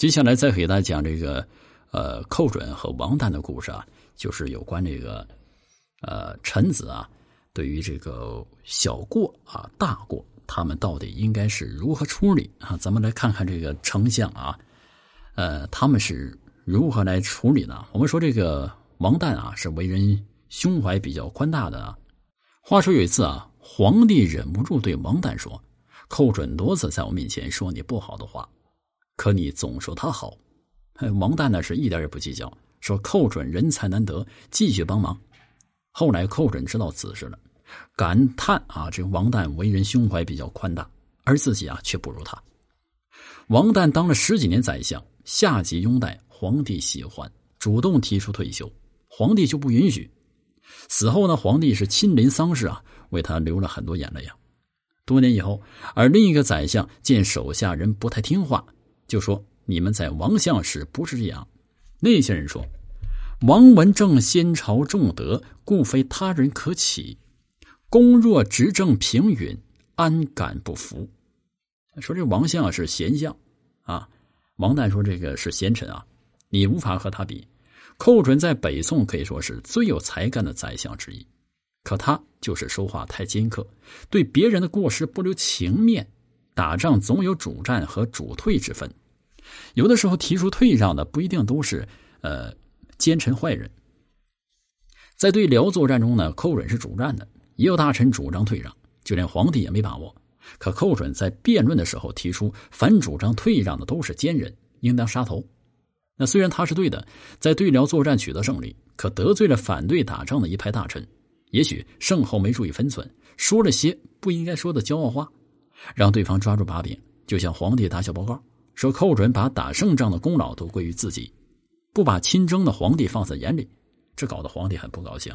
接下来再给大家讲这个，呃，寇准和王旦的故事啊，就是有关这个，呃，臣子啊，对于这个小过啊、大过，他们到底应该是如何处理啊？咱们来看看这个丞相啊，呃，他们是如何来处理呢？我们说这个王旦啊，是为人胸怀比较宽大的。话说有一次啊，皇帝忍不住对王旦说：“寇准多次在我面前说你不好的话。”可你总说他好，王旦呢是一点也不计较，说寇准人才难得，继续帮忙。后来寇准知道此事了，感叹啊，这个王旦为人胸怀比较宽大，而自己啊却不如他。王旦当了十几年宰相，下级拥戴，皇帝喜欢，主动提出退休，皇帝就不允许。死后呢，皇帝是亲临丧事啊，为他流了很多眼泪啊。多年以后，而另一个宰相见手下人不太听话。就说你们在王相时不是这样，那些人说，王文正先朝重德，故非他人可起。公若执政平允，安敢不服？说这王相是贤相啊，王旦说这个是贤臣啊，你无法和他比。寇准在北宋可以说是最有才干的宰相之一，可他就是说话太尖刻，对别人的过失不留情面。打仗总有主战和主退之分，有的时候提出退让的不一定都是呃奸臣坏人。在对辽作战中呢，寇准是主战的，也有大臣主张退让，就连皇帝也没把握。可寇准在辩论的时候提出，凡主张退让的都是奸人，应当杀头。那虽然他是对的，在对辽作战取得胜利，可得罪了反对打仗的一派大臣，也许胜后没注意分寸，说了些不应该说的骄傲话。让对方抓住把柄，就向皇帝打小报告，说寇准把打胜仗的功劳都归于自己，不把亲征的皇帝放在眼里，这搞得皇帝很不高兴。